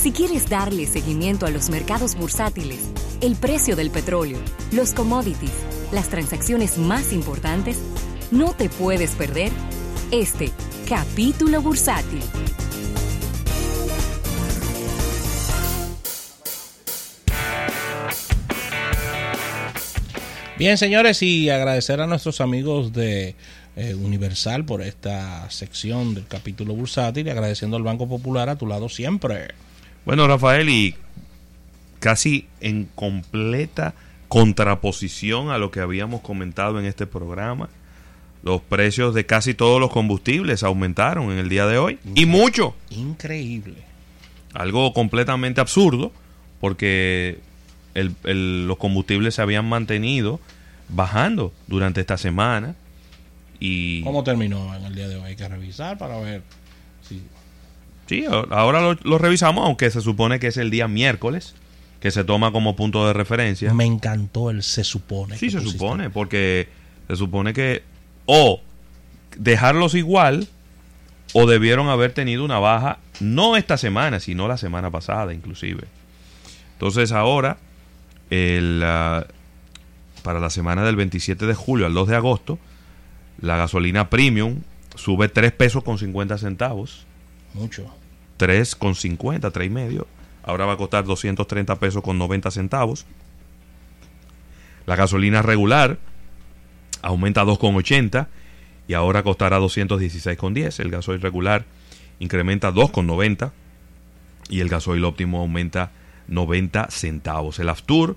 Si quieres darle seguimiento a los mercados bursátiles, el precio del petróleo, los commodities, las transacciones más importantes, no te puedes perder este capítulo bursátil. Bien, señores, y agradecer a nuestros amigos de eh, Universal por esta sección del capítulo bursátil y agradeciendo al Banco Popular a tu lado siempre. Bueno, Rafael, y casi en completa contraposición a lo que habíamos comentado en este programa, los precios de casi todos los combustibles aumentaron en el día de hoy. y mucho. Increíble. Algo completamente absurdo, porque los combustibles se habían mantenido bajando durante esta semana. Y ¿Cómo terminó en el día de hoy? Hay que revisar para ver si... Sí, ahora lo, revisamos, aunque se supone que es el día miércoles, que se toma como punto de referencia. Me encantó el se supone. Sí, se supone, porque se supone que o dejarlos igual o debieron haber tenido una baja, no esta semana, sino la semana pasada inclusive. Entonces ahora el, para la semana del 27 de julio al 2 de agosto, la gasolina premium sube 3 pesos con 50 centavos. Mucho. 3 con 50, 3 y medio. Ahora va a costar 230 pesos con 90 centavos. La gasolina regular aumenta 2,80 y ahora costará 216,10. El gasoil regular incrementa 2,90 y el gasoil óptimo aumenta 90 centavos. El Aftur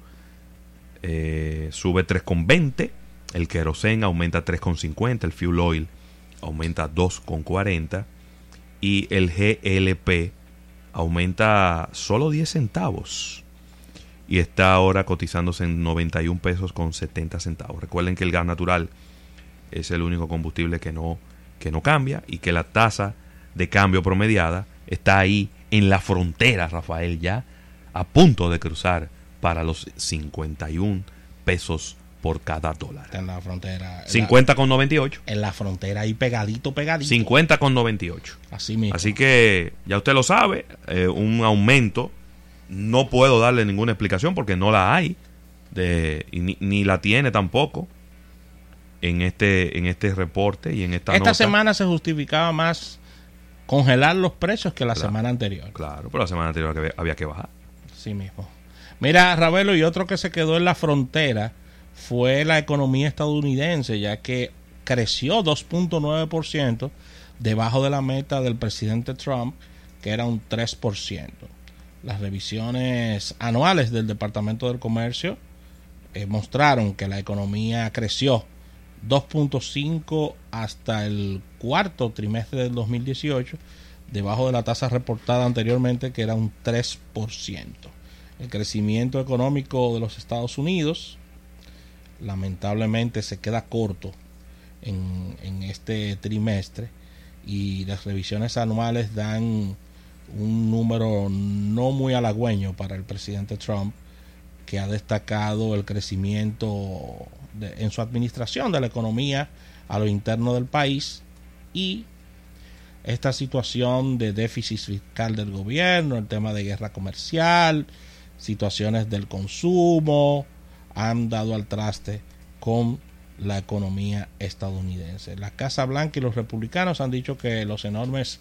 eh, sube 3,20, el kerosene aumenta 3,50, el fuel oil aumenta 2,40 y el GLP aumenta solo 10 centavos y está ahora cotizándose en 91 pesos con 70 centavos. Recuerden que el gas natural es el único combustible que no, que no cambia y que la tasa de cambio promediada está ahí en la frontera, Rafael, ya a punto de cruzar para los 51 pesos por cada dólar. en la frontera. 50 con 98. En la frontera ahí pegadito, pegadito. 50 con 98. Así mismo. Así que ya usted lo sabe, eh, un aumento. No puedo darle ninguna explicación porque no la hay. De, ni, la tiene tampoco en este, en este reporte y en esta Esta semana se justificaba más congelar los precios que la semana anterior. Claro, pero la semana anterior había que bajar. Sí mismo. Mira, Ravelo, y otro que se quedó en la frontera fue la economía estadounidense, ya que creció 2.9% debajo de la meta del presidente Trump, que era un 3%. Las revisiones anuales del Departamento del Comercio eh, mostraron que la economía creció 2.5 hasta el cuarto trimestre del 2018 debajo de la tasa reportada anteriormente que era un 3%. El crecimiento económico de los Estados Unidos lamentablemente se queda corto en, este trimestre y las revisiones anuales dan un número no muy halagüeño para el presidente Trump que ha destacado el crecimiento en su administración de la economía a lo interno del país y esta situación de déficit fiscal del gobierno, el tema de guerra comercial, situaciones del consumo, han dado al traste con la economía estadounidense. La Casa Blanca y los republicanos han dicho que los enormes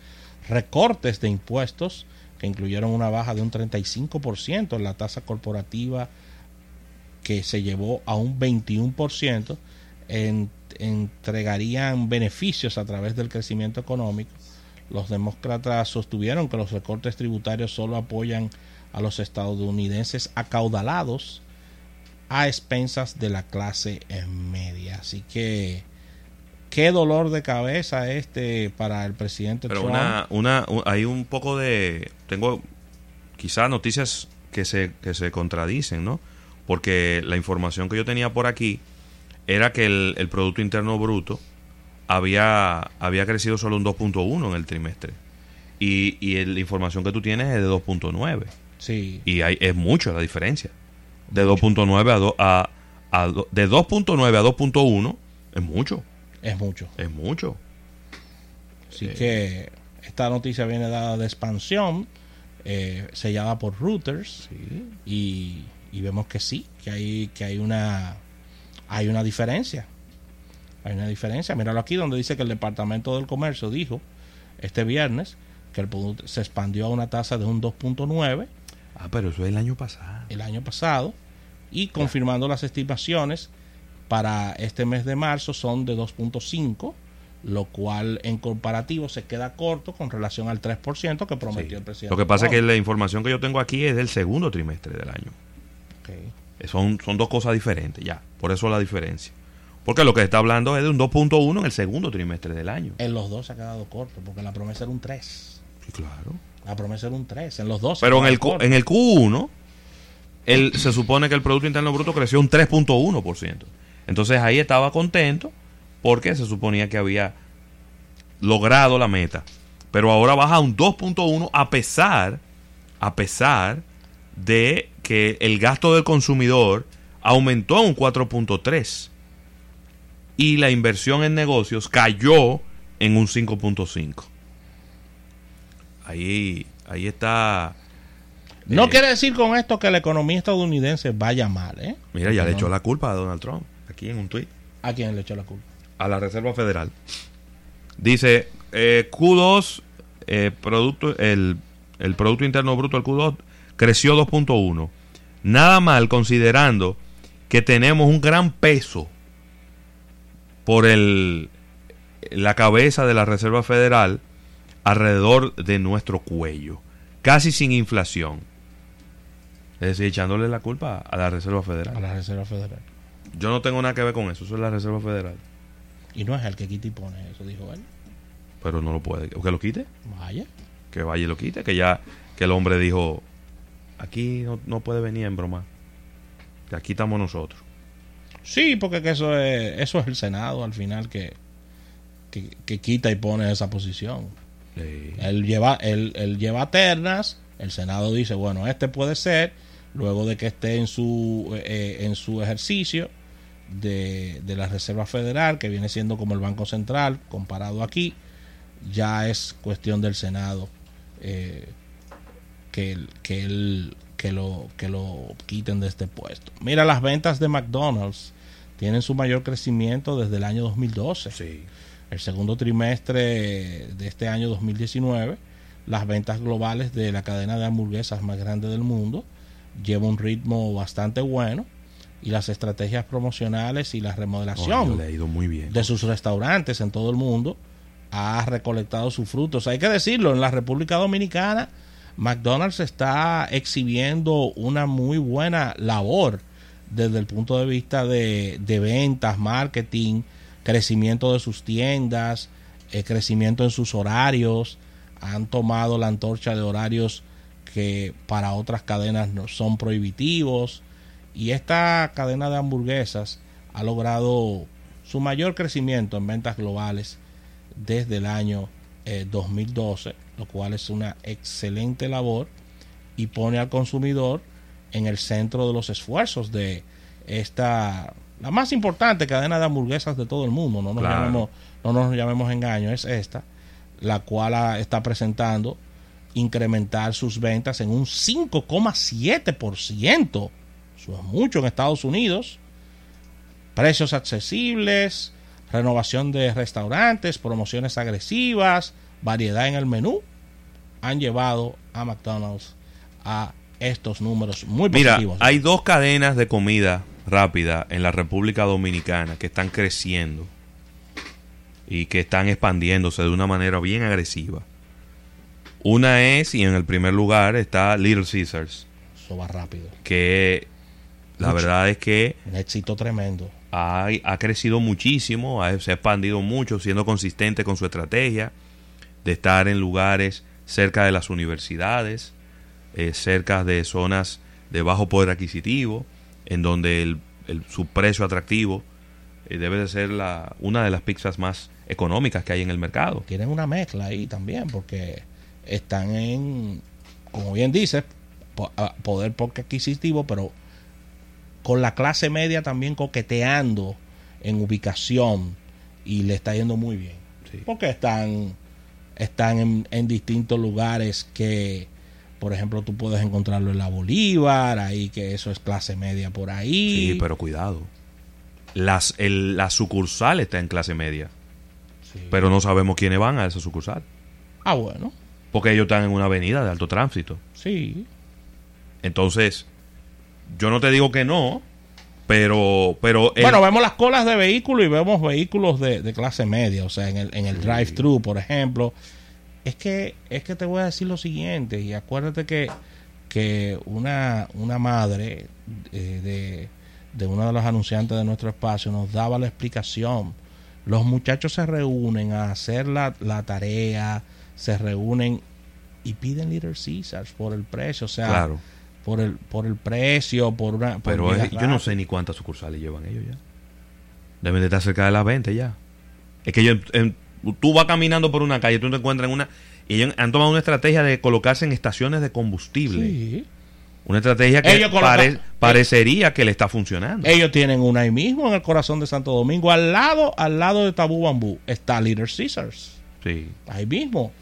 recortes de impuestos, que incluyeron una baja de un 35% en la tasa corporativa, que se llevó a un 21%, entregarían beneficios a través del crecimiento económico los demócratas sostuvieron que los recortes tributarios solo apoyan a los estadounidenses acaudalados a expensas de la clase media. Así que qué dolor de cabeza este para el presidente Pero Una, una, hay un poco de... Tengo quizás noticias que se, que se contradicen, ¿no? Porque la información que yo tenía por aquí era que el, el Producto Interno Bruto había, había crecido solo un 2.1 en el trimestre. Y, y la información que tú tienes es de 2.9. Sí. Y hay, es mucho la diferencia. De 2.9 a, a, a, de 2.9 a 2.1 es mucho. Es mucho. Es mucho. Así que esta noticia viene dada de expansión eh, sellada por Reuters Sí. y, y vemos que sí, que hay, que hay una hay una diferencia. Hay una diferencia. Míralo aquí donde dice que el Departamento del Comercio dijo este viernes que el producto se expandió a una tasa de un 2.9 Ah, pero eso es el año pasado. el año pasado y confirmando las estimaciones para este mes de marzo son de 2.5 lo cual en comparativo se queda corto con relación al 3% que prometió Sí. el presidente. Lo que pasa es que la información que yo tengo aquí es del segundo trimestre del año. Ok. Son, son dos cosas diferentes, ya. Por eso la diferencia. Porque lo que está hablando es de un 2.1 en el segundo trimestre del año. En los dos se ha quedado corto porque la promesa era un 3. Sí, claro. La promesa era un 3. En los dos. se ha Pero en el, Q- en el Q1, el, se supone que el Producto Interno Bruto creció un 3.1%. Entonces ahí estaba contento porque se suponía que había logrado la meta. Pero ahora baja un 2.1 a pesar, a pesar de que el gasto del consumidor aumentó a un 4.3 y la inversión en negocios cayó en un 5.5. Ahí, ahí está. No eh, quiere decir con esto que la economía estadounidense vaya mal, ¿eh? Mira, ya le echó la culpa a Donald Trump, aquí en un tuit, ¿A quién le echó la culpa? a la Reserva Federal. Dice, eh, Q2, eh, producto, el, el Producto Interno Bruto, el Q2, creció 2.1. Nada mal considerando que tenemos un gran peso por el, la cabeza de la Reserva Federal alrededor de nuestro cuello, casi sin inflación. Es decir, echándole la culpa a la Reserva Federal. A la Reserva Federal. Yo no tengo nada que ver con eso, eso es la Reserva Federal. Y no es el que quita y pone eso, dijo él. Pero no lo puede. ¿Que lo quite? Vaya. Que vaya y lo quite. Que ya que el hombre dijo, aquí no, no puede venir en broma. Que aquí estamos nosotros. Sí, porque que eso es, eso es el Senado al final que, que, que quita y pone esa posición. Él lleva, él, él lleva ternas, el Senado dice, bueno, este puede ser, luego de que esté en su, eh, en su ejercicio de, de la Reserva Federal, que viene siendo como el Banco Central, comparado aquí, ya es cuestión del Senado eh, que, que, él- que, lo, que lo quiten de este puesto. Mira, las ventas de McDonald's tienen su mayor crecimiento desde el año 2012 Sí. El segundo trimestre de este año 2019, las ventas globales de la cadena de hamburguesas más grande del mundo lleva un ritmo bastante bueno y las estrategias promocionales y la remodelación le ha ido muy bien. de sus restaurantes en todo el mundo ha recolectado sus frutos. Hay que decirlo, en la República Dominicana McDonald's está exhibiendo una muy buena labor desde el punto de vista de, de ventas, marketing, crecimiento de sus tiendas, eh, crecimiento en sus horarios. Han tomado la antorcha de horarios que para otras cadenas no son prohibitivos. Y esta cadena de hamburguesas ha logrado su mayor crecimiento en ventas globales desde el año eh, 2012, lo cual es una excelente labor y pone al consumidor en el centro de los esfuerzos de esta la más importante cadena de hamburguesas de todo el mundo, no nos Claro. llamemos no nos llamemos engaño, es esta, la cual está presentando incrementar sus ventas en un 5,7%. Eso es mucho en Estados Unidos. Precios accesibles, renovación de restaurantes, promociones agresivas, variedad en el menú, han llevado a McDonald's a estos números muy Mira, positivos. hay dos cadenas de comida rápida en la República Dominicana que están creciendo y que están expandiéndose de una manera bien agresiva. Una es, y en el primer lugar está Little Caesars, Eso va rápido. que la Mucho. verdad es que Un éxito tremendo. ha, ha crecido muchísimo, ha- se ha expandido mucho, siendo consistente con su estrategia de estar en lugares cerca de las universidades, eh, cerca de zonas de bajo poder adquisitivo, en donde el, el- su precio atractivo eh, debe de ser la, una de las pizzas más económicas que hay en el mercado. Tienen una mezcla ahí también, porque están en, como bien dices, po- poder poco adquisitivo, pero con la clase media también coqueteando en ubicación y le está yendo muy bien. Sí. Porque están, están en, en distintos lugares que Por ejemplo, tú puedes encontrarlo en la Bolívar, ahí que eso es clase media por ahí. Sí, pero cuidado. Las, el, la sucursal está en clase media. Sí. Pero no sabemos quiénes van a esa sucursal. Ah, bueno, Porque ellos están en una avenida de alto tránsito. sí. Entonces, yo no te digo que no, pero... pero el- Bueno, vemos las colas de vehículos y vemos vehículos de, de clase media, o sea, en el, en el drive-thru, por ejemplo. Es que, es que te voy a decir lo siguiente, y acuérdate que, que una, una madre eh, de, de uno de los anunciantes de nuestro espacio nos daba la explicación. Los muchachos se reúnen a hacer la, la tarea, se reúnen y piden Little Caesars por el precio, o sea, Claro. por el, por el precio, por una... por Pero es- yo no sé ni cuántas sucursales llevan ellos ya. Deben de estar cerca de las 20 ya. Es que ellos, en- tú vas caminando por una calle, tú te encuentras en una... Y ellos han tomado una estrategia de colocarse en estaciones de combustible. Sí. Una estrategia que Ellos colocan- pare- parecería que le está funcionando. Ellos tienen una ahí mismo en el corazón de Santo Domingo. Al lado, al lado de Tabú Bambú está Little Caesars. Sí. Ahí mismo.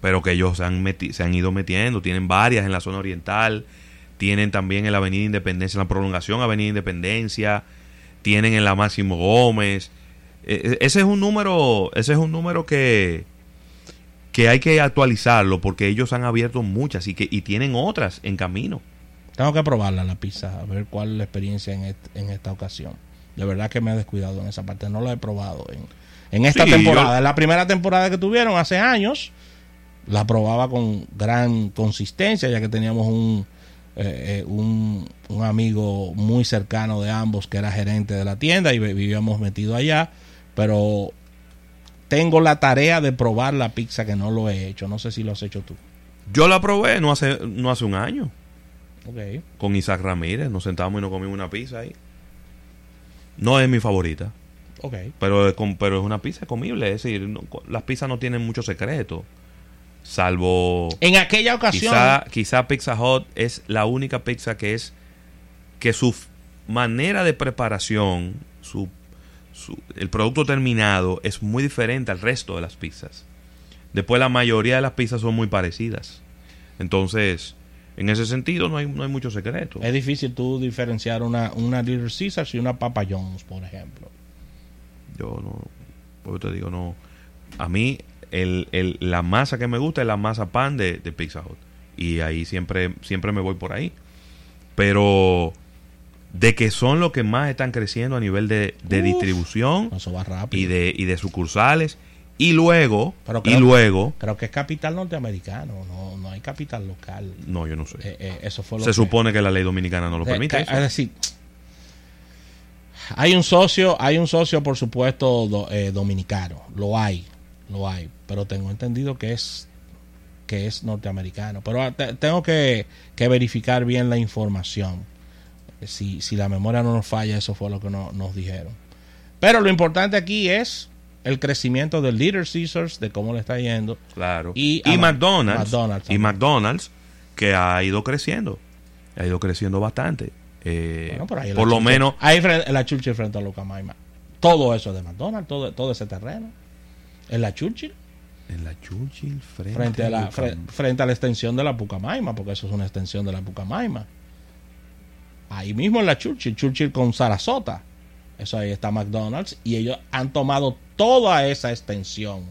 pero que ellos se han, meti- se han ido metiendo, tienen varias en la zona oriental, tienen también en la Avenida Independencia, en la prolongación Avenida Independencia, tienen en la Máximo Gómez. Eh, eh, ese es un número, ese es un número que que hay que actualizarlo porque ellos han abierto muchas y que y tienen otras en camino. Tengo que probarla la pizza, a ver cuál es la experiencia en, en esta ocasión. De verdad que me he descuidado en esa parte. No la he probado en, en esta Sí, temporada. yo- En la primera temporada que tuvieron hace años, la probaba con gran consistencia, ya que teníamos un, eh, eh, un, un amigo muy cercano de ambos que era gerente de la tienda y vi- vivíamos metido allá. Pero tengo la tarea de probar la pizza que no lo he hecho. No sé si lo has hecho tú. Yo la probé no hace no hace un año Ok. con Isaac Ramírez, nos sentamos y nos comimos una pizza ahí. No es mi favorita. Ok. Pero es, pero es una pizza comible, es decir, no- las pizzas no tienen mucho secreto. Salvo En aquella ocasión. quizá, quizá Pizza Hut es la única pizza que es que su manera de preparación, su, su- el producto terminado es muy diferente al resto de las pizzas. Después la mayoría de las pizzas son muy parecidas. Entonces, en ese sentido no hay, no hay mucho secreto. Es difícil tú diferenciar una, una Little Caesars y una Papa John's, por ejemplo. Yo no, pues te digo, no. A mí, el, el- la masa que me gusta es la masa pan de, de Pizza Hut. Y ahí siempre, siempre me voy por ahí. Pero de que son los que más están creciendo a nivel de, de Uf. distribución Eso va rápido. y de, y de sucursales. Y luego, Pero y luego, Creo que es capital norteamericano, no, no hay capital local. no, yo no sé. Eh, eh, eso fue lo Se que- supone que la ley dominicana no lo Eh, permite. que- eso. Es decir, hay un socio, hay un socio, por supuesto, do- eh, dominicano. Lo hay, lo hay. Pero tengo entendido que es que es norteamericano. Pero ah, te- tengo que, que verificar bien la información. Si, si la memoria no nos falla, eso fue lo que no- nos dijeron. Pero lo importante aquí es el crecimiento del Little Caesars, de cómo le está yendo. Claro. Y Y, McDonald's. McDonald's y. McDonald's, que ha ido creciendo. Ha ido creciendo bastante. Eh, Bueno, ahí por lo menos. Ahí la Churchill frente a Lucamaima. Todo eso es de McDonald's, todo, todo ese terreno. En la Churchill, En la Churchill, frente, frente a, la, fre- frente a la extensión de la Pucamaima, porque eso es una extensión de la Pucamaima. Ahí mismo en la Churchill, Churchill con Sarasota. Eso ahí está McDonald's. Y ellos han tomado toda esa extensión.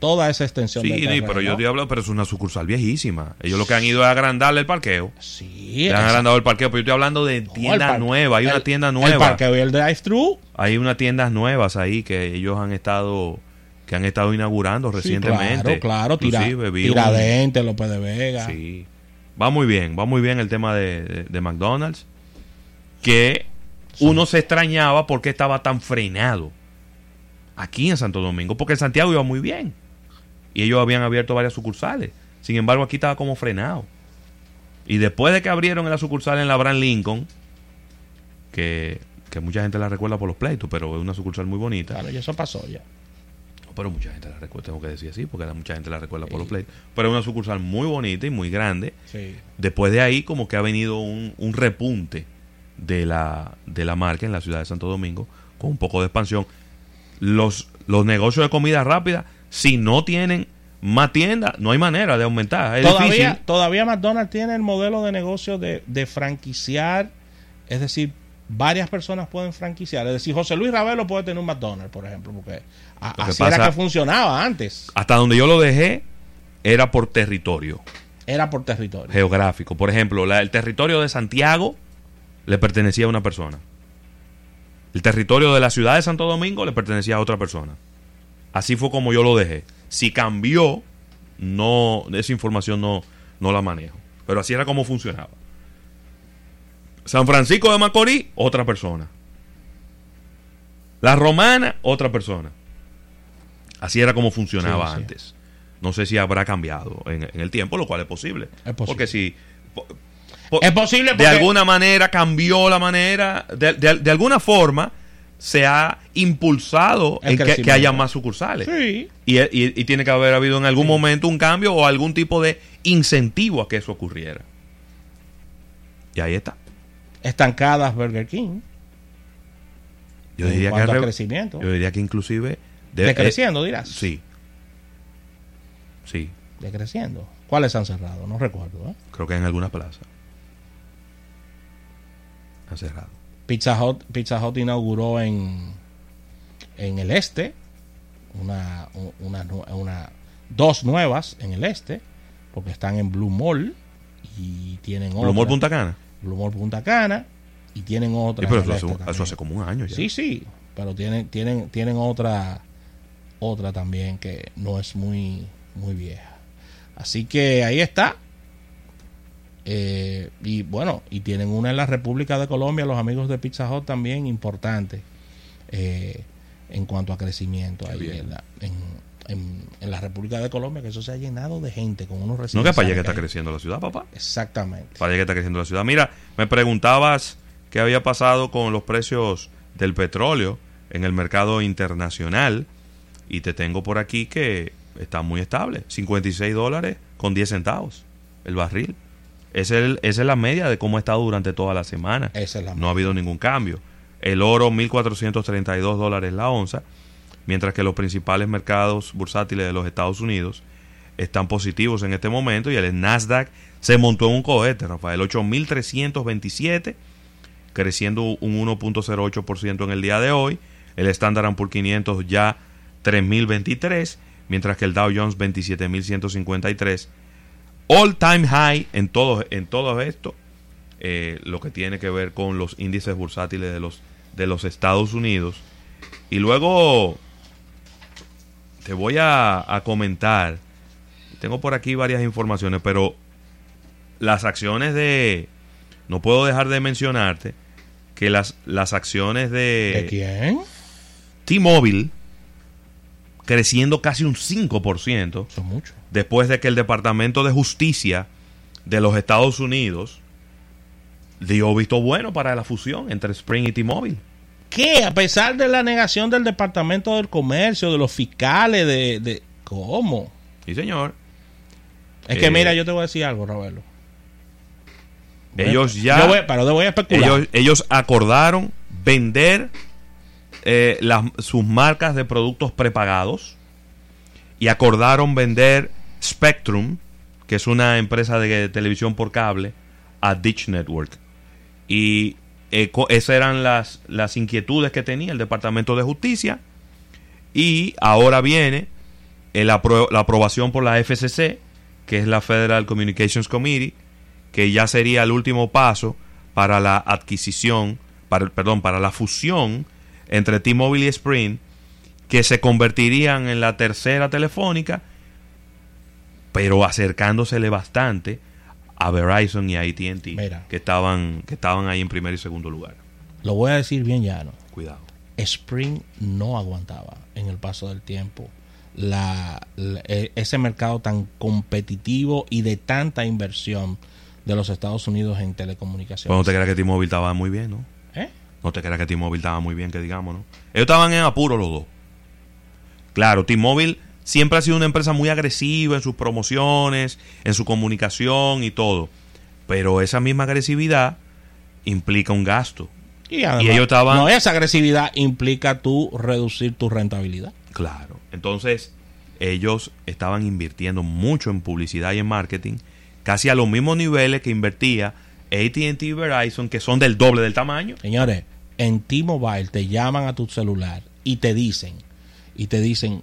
Toda esa extensión Sí, terreno. pero yo te hablo, pero es una sucursal viejísima. Ellos lo que han ido es agrandarle el parqueo. Sí, Le han agrandado el parqueo, pero yo estoy hablando de no, el tiendas par- nuevas. Hay una el- tienda El nueva. parqueo y el drive-thru. Hay unas tiendas nuevas ahí que ellos han estado que han estado inaugurando Sí, recientemente. claro, claro. Tira, Tiradentes, López de Vega. Sí. Va muy bien, va muy bien el tema de, de- de McDonald's. Que uno se extrañaba porque estaba tan frenado aquí en Santo Domingo. Porque en Santiago iba muy bien. Y ellos habían abierto varias sucursales. Sin embargo, aquí estaba como frenado. Y después de que abrieron la sucursal en la Brand Lincoln, que, que mucha gente la recuerda por los pleitos, pero es una sucursal muy bonita. Claro, y eso pasó ya. Pero mucha gente la recuerda, tengo que decir así, porque mucha gente la recuerda por los pleitos. Pero es una sucursal muy bonita y muy grande. Sí. Después de ahí, como que ha venido un, un repunte de la, de la marca en la ciudad de Santo Domingo, con un poco de expansión. Los, los negocios de comida rápida, si no tienen más tiendas, no hay manera de aumentar. Es Todavía, difícil. todavía McDonald's tiene el modelo de negocio de, de franquiciar, es decir, varias personas pueden franquiciar. Es decir, José Luis Ravelo puede tener un McDonald's, por ejemplo, porque a- así era que funcionaba antes. Hasta donde yo lo dejé era por territorio Era por territorio. geográfico. Por ejemplo, la- el territorio de Santiago le pertenecía a una persona. El territorio de la ciudad de Santo Domingo le pertenecía a otra persona. Así fue como yo lo dejé. Si cambió, no, esa información no, no la manejo. Pero así era como funcionaba. San Francisco de Macorís, otra persona. La Romana, otra persona. Así era como funcionaba Sí, sí. antes. No sé si habrá cambiado en, en el tiempo, lo cual es posible. Es posible. Porque si... Es posible de alguna manera cambió la manera, de, de- de alguna forma se ha impulsado El en que- haya más sucursales. Sí. Y, y- y tiene que haber habido en algún momento un cambio o algún tipo de incentivo a que eso ocurriera. Y ahí está. Estancadas Burger King. Yo diría que, cuanto al a revés. crecimiento. yo diría que inclusive... de- Decreciendo, dirás. eh, sí. Sí, Decreciendo. ¿Cuáles han cerrado? No recuerdo. ¿eh? creo que en algunas plazas. Cerrado. Pizza Hut, Pizza Hut inauguró en, en el este una, una, dos nuevas en el este porque están en Blue Mall y tienen Blue Mall otra- Punta Cana. Blue Mall Punta Cana y tienen otra Sí, pero eso, hace, este eso hace como un año ya. sí sí pero tienen tienen tienen otra otra también que no es muy muy vieja así que ahí está Eh, y bueno y tienen una en la República de Colombia los amigos de Pizza Hut también importante eh, en cuanto a crecimiento ahí en la, en, en- en la República de Colombia que eso se ha llenado de gente con unos No que para allá que está creciendo la ciudad, papá. exactamente Para allá que está creciendo la ciudad. Mira, me preguntabas qué había pasado con los precios del petróleo en el mercado internacional. Y te tengo por aquí que está muy estable. 56 dólares con 10 centavos el barril. Esa es, el- esa es la media de cómo ha estado durante toda la semana. esa es la No ha habido ningún cambio. El oro, 1.432 dólares la onza, mientras que los principales mercados bursátiles de los Estados Unidos están positivos en este momento y el Nasdaq se montó en un cohete, Rafael, 8.327, creciendo un 1.08% en el día de hoy. El Standard Poor's 500 ya 3.023, mientras que el Dow Jones 27.153. All time high en todo, en todo esto eh, lo que tiene que ver con los índices bursátiles de los, de los Estados Unidos. Y luego te voy a, a comentar, tengo por aquí varias informaciones, pero las acciones de, no puedo dejar de mencionarte que las, las acciones ¿De de quién? T-Mobile, creciendo casi un 5%, Son muchos. después de que el Departamento de Justicia de los Estados Unidos dio visto bueno para la fusión entre Spring y T-Mobile. ¿Qué? A pesar de la negación del Departamento del Comercio, de los fiscales, de... de- ¿Cómo? Sí, señor. Es que Eh, mira, yo te voy a decir algo, Roberto. Ellos ya... Voy- pero te voy a especular. ellos, ellos acordaron vender eh, las- sus marcas de productos prepagados y acordaron vender Spectrum, que es una empresa de televisión por cable, a Ditch Network. Y eh, esas eran las, las inquietudes que tenía el Departamento de Justicia. Y ahora viene el la aprobación por la FCC, que es la Federal Communications Committee, que ya sería el último paso para la adquisición, para, perdón, para la fusión entre T-Mobile y Sprint, que se convertirían en la tercera telefónica, pero acercándosele bastante a Verizon y a AT&T, Mira. que estaban, que estaban ahí en primer y segundo lugar. Lo voy a decir bien llano. Cuidado. Spring no aguantaba en el paso del tiempo la, la- e- ese mercado tan competitivo y de tanta inversión de los Estados Unidos en telecomunicaciones. Pues no te creas que T-Mobile estaba muy bien, ¿no? No te creas que T-Mobile estaba muy bien, que digamos, ¿no? Ellos estaban en apuro los dos. Claro, T-Mobile siempre ha sido una empresa muy agresiva en sus promociones, en su comunicación y todo. Pero esa misma agresividad implica un gasto. Y, además, Y ellos estaban- No, esa agresividad implica tú reducir tu rentabilidad. Claro. Entonces, ellos estaban invirtiendo mucho en publicidad y en marketing, casi a los mismos niveles que invertía ATT y Verizon, que son del doble del tamaño. Señores, en T-Mobile te llaman a tu celular y te dicen, y te dicen,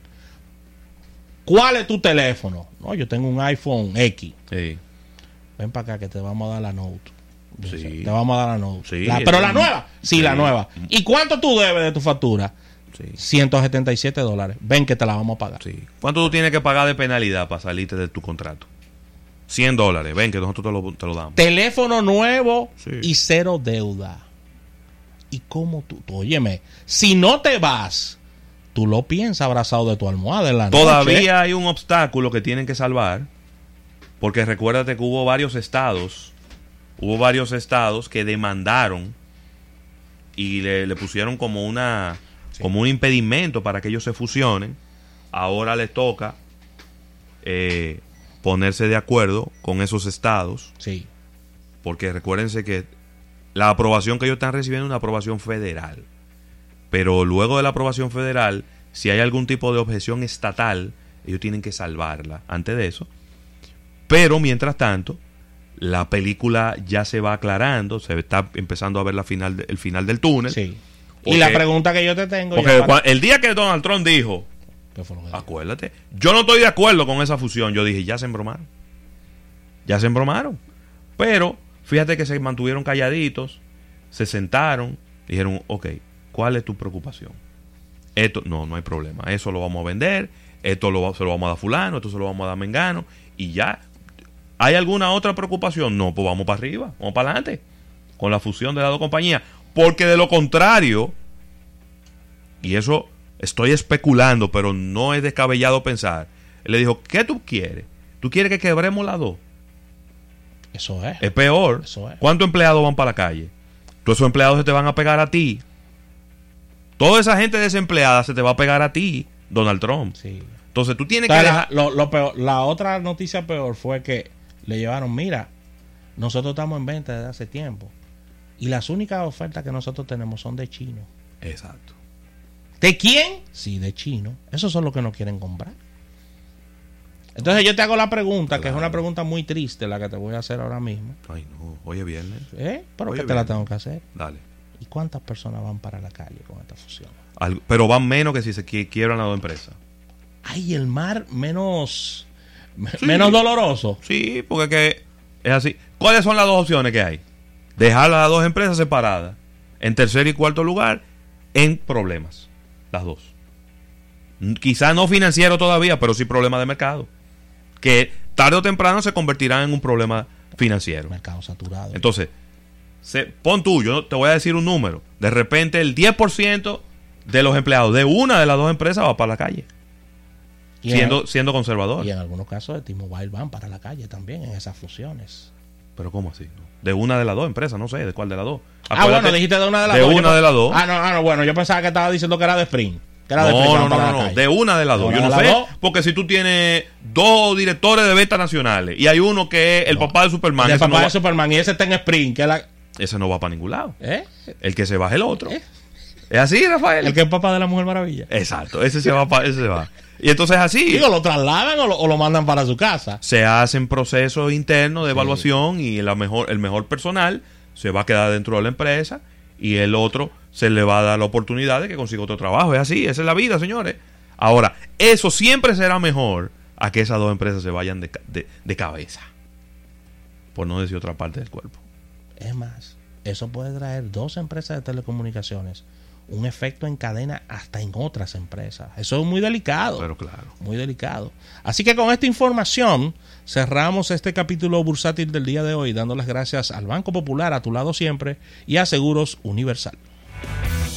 ¿cuál es tu teléfono? No, yo tengo un iPhone X. Sí. Ven para acá que te vamos a dar la Note. Sí. Te vamos a dar la Note. Sí, La- pero la nueva. Sí, la nueva. ¿Y cuánto tú debes de tu factura? Sí. 177 dólares. Ven que te la vamos a pagar. Sí. ¿Cuánto tú tienes que pagar de penalidad para salirte de tu contrato? 100 dólares. Ven que nosotros te lo, te lo damos. Teléfono nuevo y cero deuda. ¿Y cómo tú, tú- Óyeme, si no te vas, tú lo piensas abrazado de tu almohada en la noche. Todavía hay un obstáculo que tienen que salvar, porque recuérdate que hubo varios estados, hubo varios estados que demandaron y le, le pusieron como una como un impedimento para que ellos se fusionen. Ahora les toca eh, ponerse de acuerdo con esos estados, Sí, porque recuérdense que la aprobación que ellos están recibiendo es una aprobación federal. Pero luego de la aprobación federal, si hay algún tipo de objeción estatal, ellos tienen que salvarla antes de eso. Pero mientras tanto, la película ya se va aclarando, se está empezando a ver la final de- el final del túnel. sí. Porque- y la pregunta que yo te tengo. Porque para- el día que Donald Trump dijo, ¿Qué fue lo que dijo? acuérdate, yo no estoy de acuerdo con esa fusión, yo dije, ya se embromaron. Ya se embromaron. Pero fíjate que se mantuvieron calladitos, se sentaron, dijeron, ok, ¿cuál es tu preocupación? Esto, no, no hay problema, eso lo vamos a vender, esto lo, se lo vamos a dar a fulano, esto se lo vamos a dar a mengano, y ya. ¿Hay alguna otra preocupación? No, pues vamos para arriba, vamos para adelante, con la fusión de las dos compañías. Porque de lo contrario, y eso estoy especulando, pero no es descabellado pensar. Le dijo, ¿qué tú quieres? ¿Tú quieres que quebremos las dos? Eso es. Es peor. Eso es. ¿Cuántos empleados van para la calle? Todos esos empleados se te van a pegar a ti. Toda esa gente desempleada se te va a pegar a ti, Donald Trump. Sí. Entonces tú tienes que Entonces, la, dejar... lo- lo peor- la otra noticia peor fue que le llevaron, mira, nosotros estamos en venta desde hace tiempo. Y las únicas ofertas que nosotros tenemos son de chino. Exacto. ¿De quién? Sí, de chino. Esos son los que no quieren comprar. Entonces yo te hago la pregunta, que es una pregunta muy triste la que te voy a hacer ahora mismo. Ay, no. Hoy es viernes. ¿Eh? Pero Oye, que te la tengo que hacer. Dale. ¿Y cuántas personas van para la calle con esta fusión? Algo- pero van menos que si se qui- quiebran las dos empresas. Ay, el mar menos, Sí. menos doloroso. Sí, porque es que es así. ¿Cuáles son las dos opciones que hay? Dejar las dos empresas separadas. En tercer y cuarto lugar, en problemas. Las dos. N- Quizá no financiero todavía, pero sí problema de mercado. Que tarde o temprano se convertirán en un problema financiero. Mercado saturado. Entonces, se, pon tú, yo te voy a decir un número. De repente, el 10% de los empleados de una de las dos empresas va para la calle, y, en, siendo, siendo conservador. y en algunos casos de T-Mobile van para la calle también en esas fusiones. Pero ¿cómo así? De una de las dos empresas, no sé, de cuál de las dos. Ah, Acuérdate- bueno, dijiste de una de las de dos. Yo una de las dos. Ah, no, ah, no, bueno, yo pensaba que estaba diciendo que era de Spring. No, no, no, no, de una de las dos. ¿De Yo no sé, porque si tú tienes dos directores de ventas nacionales y hay uno que es el papá de Superman, El papá de Superman y ese está en Spring, que es la... ese no va para ningún lado. ¿Eh? El que se baja el otro. ¿Eh? ¿Es así, Rafael? El que es papá de la Mujer Maravilla. Exacto, ese se va, pa- ese se va. Y entonces así Digo, lo trasladan o lo, o lo mandan para su casa. se hacen procesos internos de evaluación y la mejor, el mejor personal se va a quedar dentro de la empresa y el otro se le va a dar la oportunidad de que consiga otro trabajo. Es así, esa es la vida, señores. Ahora, eso siempre será mejor a que esas dos empresas se vayan de, de cabeza. Por no decir otra parte del cuerpo. Es más, eso puede traer dos empresas de telecomunicaciones. Un efecto en cadena hasta en otras empresas. Eso es muy delicado. Pero claro. muy delicado. Así que con esta información cerramos este capítulo bursátil del día de hoy, dando las gracias al Banco Popular, a tu lado siempre, y a Seguros Universal. Thank you.